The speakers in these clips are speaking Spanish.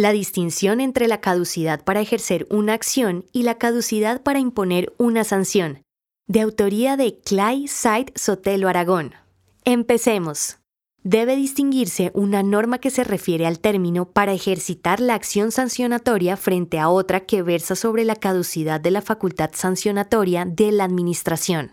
la distinción entre la caducidad para ejercer una acción y la caducidad para imponer una sanción, de autoría de Clay Said Sotelo Aragón. Empecemos. Debe distinguirse una norma que se refiere al término para ejercitar la acción sancionatoria frente a otra que versa sobre la caducidad de la facultad sancionatoria de la Administración.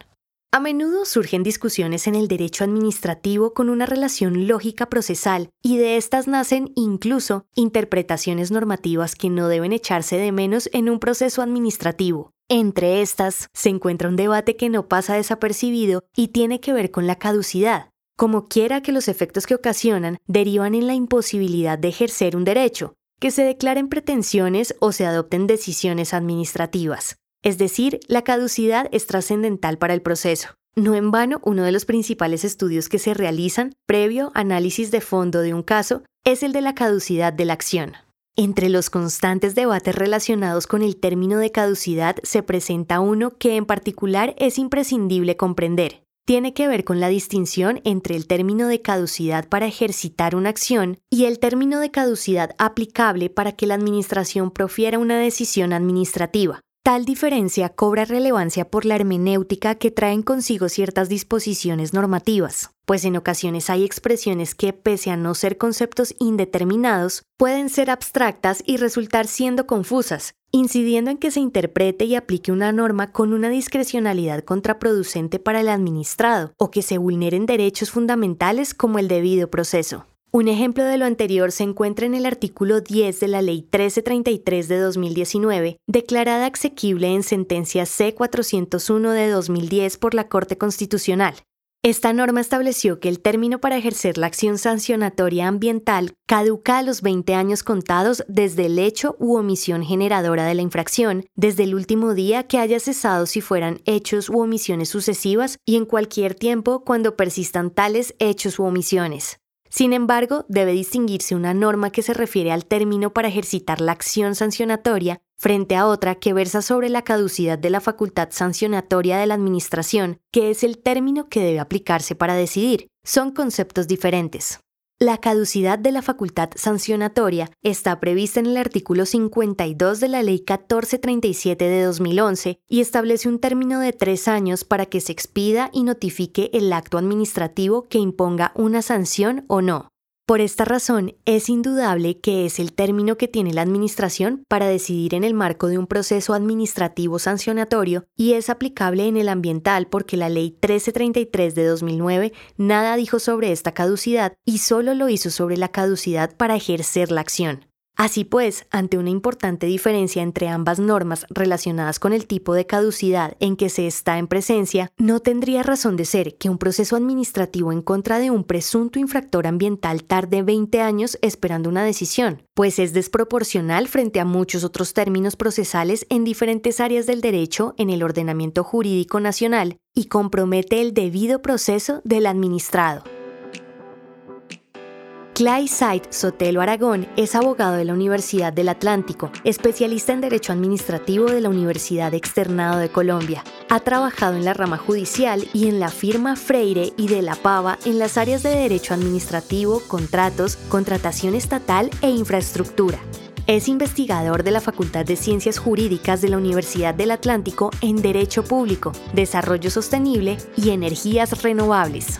A menudo surgen discusiones en el derecho administrativo con una relación lógica procesal y de estas nacen incluso interpretaciones normativas que no deben echarse de menos en un proceso administrativo. Entre estas se encuentra un debate que no pasa desapercibido y tiene que ver con la caducidad. Como quiera que los efectos que ocasionan derivan en la imposibilidad de ejercer un derecho, que se declaren pretensiones o se adopten decisiones administrativas. Es decir, la caducidad es trascendental para el proceso. No en vano, uno de los principales estudios que se realizan previo análisis de fondo de un caso es el de la caducidad de la acción. Entre los constantes debates relacionados con el término de caducidad se presenta uno que en particular es imprescindible comprender. Tiene que ver con la distinción entre el término de caducidad para ejercitar una acción y el término de caducidad aplicable para que la Administración profiera una decisión administrativa. Tal diferencia cobra relevancia por la hermenéutica que traen consigo ciertas disposiciones normativas, pues en ocasiones hay expresiones que, pese a no ser conceptos indeterminados, pueden ser abstractas y resultar siendo confusas, incidiendo en que se interprete y aplique una norma con una discrecionalidad contraproducente para el administrado, o que se vulneren derechos fundamentales como el debido proceso. Un ejemplo de lo anterior se encuentra en el artículo 10 de la Ley 1333 de 2019, declarada exequible en sentencia C401 de 2010 por la Corte Constitucional. Esta norma estableció que el término para ejercer la acción sancionatoria ambiental caduca a los 20 años contados desde el hecho u omisión generadora de la infracción, desde el último día que haya cesado si fueran hechos u omisiones sucesivas y en cualquier tiempo cuando persistan tales hechos u omisiones. Sin embargo, debe distinguirse una norma que se refiere al término para ejercitar la acción sancionatoria frente a otra que versa sobre la caducidad de la facultad sancionatoria de la Administración, que es el término que debe aplicarse para decidir. Son conceptos diferentes. La caducidad de la facultad sancionatoria está prevista en el artículo 52 de la Ley 1437 de 2011 y establece un término de tres años para que se expida y notifique el acto administrativo que imponga una sanción o no. Por esta razón, es indudable que es el término que tiene la Administración para decidir en el marco de un proceso administrativo sancionatorio y es aplicable en el ambiental porque la Ley 1333 de 2009 nada dijo sobre esta caducidad y solo lo hizo sobre la caducidad para ejercer la acción. Así pues, ante una importante diferencia entre ambas normas relacionadas con el tipo de caducidad en que se está en presencia, no tendría razón de ser que un proceso administrativo en contra de un presunto infractor ambiental tarde 20 años esperando una decisión, pues es desproporcional frente a muchos otros términos procesales en diferentes áreas del derecho en el ordenamiento jurídico nacional y compromete el debido proceso del administrado. Clay Said Sotelo Aragón es abogado de la Universidad del Atlántico, especialista en Derecho Administrativo de la Universidad Externado de Colombia. Ha trabajado en la rama judicial y en la firma Freire y de la Pava en las áreas de Derecho Administrativo, Contratos, Contratación Estatal e Infraestructura. Es investigador de la Facultad de Ciencias Jurídicas de la Universidad del Atlántico en Derecho Público, Desarrollo Sostenible y Energías Renovables.